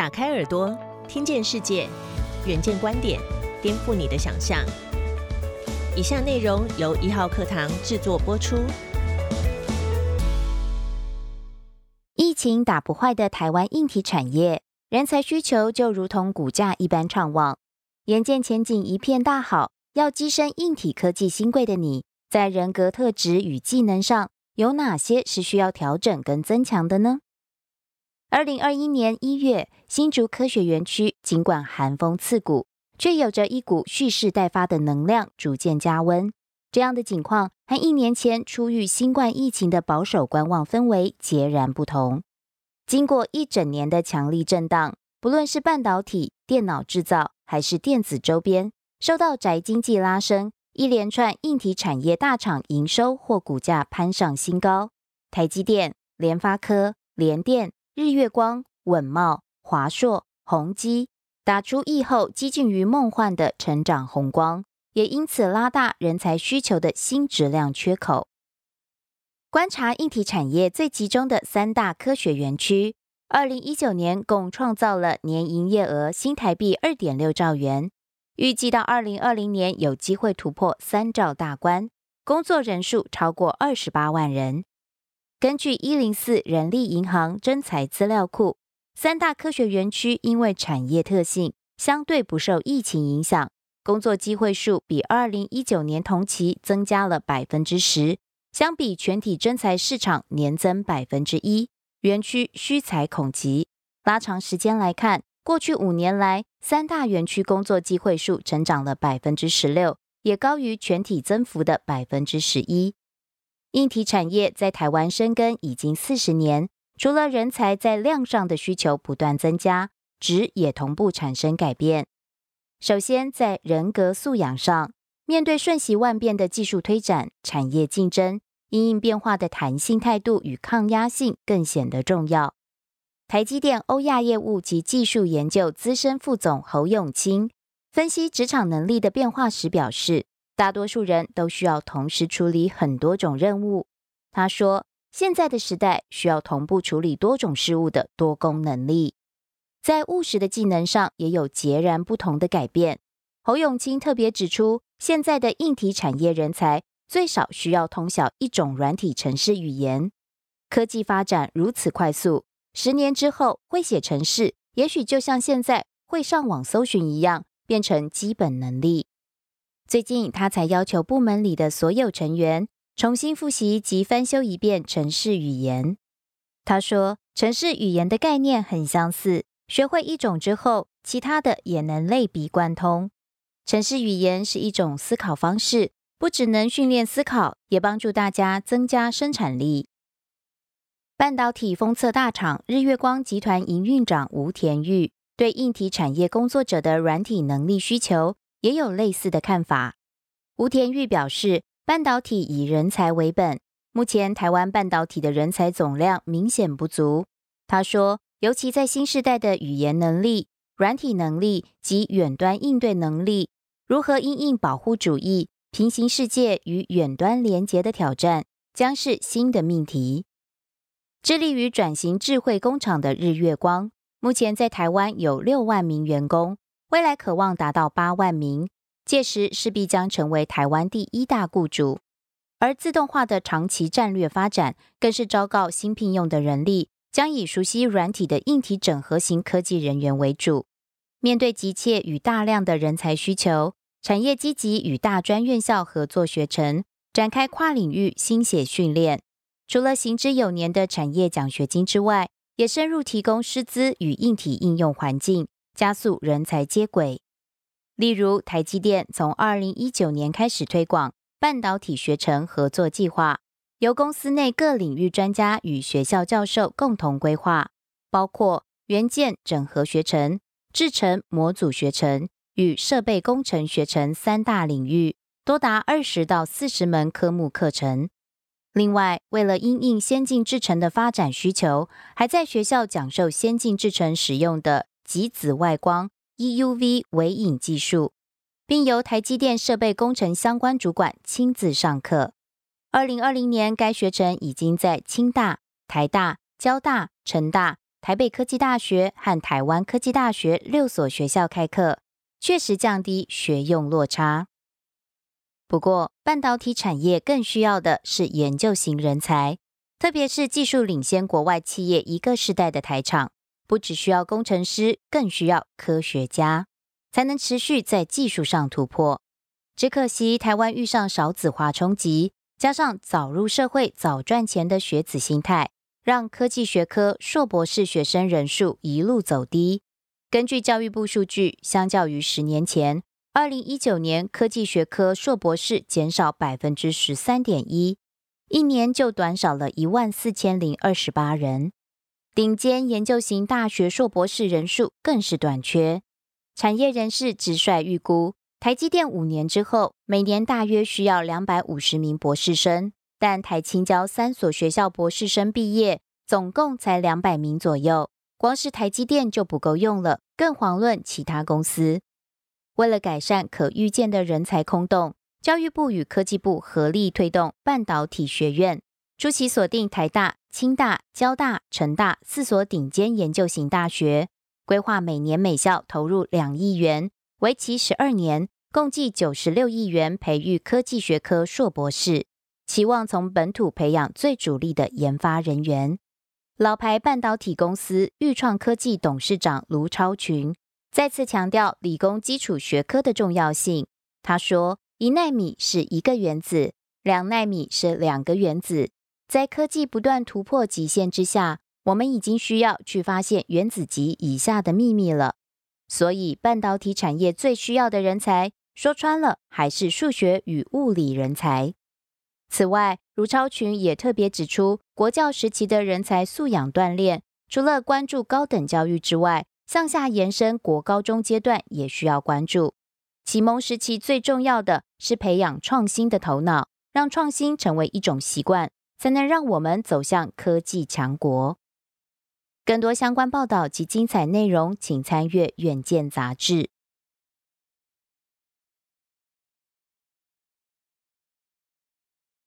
打开耳朵，听见世界，远见观点，颠覆你的想象。以下内容由一号课堂制作播出。疫情打不坏的台湾硬体产业，人才需求就如同股价一般畅旺。眼见前景一片大好，要跻身硬体科技新贵的你，在人格特质与技能上有哪些是需要调整跟增强的呢？二零二一年一月，新竹科学园区尽管寒风刺骨，却有着一股蓄势待发的能量，逐渐加温。这样的景况和一年前初遇新冠疫情的保守观望氛围截然不同。经过一整年的强力震荡，不论是半导体、电脑制造，还是电子周边，受到宅经济拉升，一连串硬体产业大厂营收或股价攀上新高。台积电、联发科、联电。日月光、稳茂、华硕、宏基打出疫后接近于梦幻的成长红光，也因此拉大人才需求的新质量缺口。观察硬体产业最集中的三大科学园区，二零一九年共创造了年营业额新台币二点六兆元，预计到二零二零年有机会突破三兆大关，工作人数超过二十八万人。根据一零四人力银行征才资料库，三大科学园区因为产业特性相对不受疫情影响，工作机会数比二零一九年同期增加了百分之十，相比全体征才市场年增百分之一，园区需才恐急。拉长时间来看，过去五年来，三大园区工作机会数成长了百分之十六，也高于全体增幅的百分之十一。硬体产业在台湾生根已经四十年，除了人才在量上的需求不断增加，值也同步产生改变。首先，在人格素养上，面对瞬息万变的技术推展、产业竞争，因应变化的弹性态度与抗压性更显得重要。台积电欧亚业务及技术研究资深副总侯永清分析职场能力的变化时表示。大多数人都需要同时处理很多种任务。他说：“现在的时代需要同步处理多种事物的多功能力，在务实的技能上也有截然不同的改变。”侯永清特别指出，现在的硬体产业人才最少需要通晓一种软体程式语言。科技发展如此快速，十年之后会写程式，也许就像现在会上网搜寻一样，变成基本能力。最近，他才要求部门里的所有成员重新复习及翻修一遍城市语言。他说，城市语言的概念很相似，学会一种之后，其他的也能类比贯通。城市语言是一种思考方式，不只能训练思考，也帮助大家增加生产力。半导体封测大厂日月光集团营运长吴田玉对硬体产业工作者的软体能力需求。也有类似的看法。吴田玉表示，半导体以人才为本，目前台湾半导体的人才总量明显不足。他说，尤其在新时代的语言能力、软体能力及远端应对能力，如何应应保护主义、平行世界与远端连结的挑战，将是新的命题。致力于转型智慧工厂的日月光，目前在台湾有六万名员工。未来渴望达到八万名，届时势必将成为台湾第一大雇主。而自动化的长期战略发展，更是昭告新聘用的人力将以熟悉软体的硬体整合型科技人员为主。面对急切与大量的人才需求，产业积极与大专院校合作学程，展开跨领域新血训练。除了行之有年的产业奖学金之外，也深入提供师资与硬体应用环境。加速人才接轨，例如台积电从二零一九年开始推广半导体学程合作计划，由公司内各领域专家与学校教授共同规划，包括元件整合学程、制程模组学程与设备工程学程三大领域，多达二十到四十门科目课程。另外，为了因应先进制程的发展需求，还在学校讲授先进制程使用的。极紫外光 （EUV） 微影技术，并由台积电设备工程相关主管亲自上课。二零二零年，该学程已经在清大、台大、交大、成大台北科技大学和台湾科技大学六所学校开课，确实降低学用落差。不过，半导体产业更需要的是研究型人才，特别是技术领先国外企业一个世代的台厂，不只需要工程师，更需要科学家，才能持续在技术上突破。只可惜台湾遇上少子化冲击，加上早入社会早赚钱的学子心态，让科技学科硕博士学生人数一路走低。根据教育部数据，相较于十年前。二零一九年，科技学科硕博士减少百分之十三点一，一年就短少了一万四千零二十八人。顶尖研究型大学硕博士人数更是短缺。产业人士直率预估，台积电五年之后，每年大约需要两百五十名博士生，但台青交三所学校博士生毕业，总共才两百名左右，光是台积电就不够用了，更遑论其他公司。为了改善可预见的人才空洞，教育部与科技部合力推动半导体学院，初期锁定台大、清大、交大、成大四所顶尖研究型大学，规划每年每校投入两亿元，为期十二年，共计九十六亿元培育科技学科硕博士，期望从本土培养最主力的研发人员。老牌半导体公司裕创科技董事长卢超群。再次强调理工基础学科的重要性。他说：“一纳米是一个原子，两纳米是两个原子。在科技不断突破极限之下，我们已经需要去发现原子级以下的秘密了。所以，半导体产业最需要的人才，说穿了还是数学与物理人才。此外，卢超群也特别指出，国教时期的人才素养锻炼，除了关注高等教育之外，向下延伸，国高中阶段也需要关注。启蒙时期最重要的是培养创新的头脑，让创新成为一种习惯，才能让我们走向科技强国。更多相关报道及精彩内容，请参阅《远见》杂志。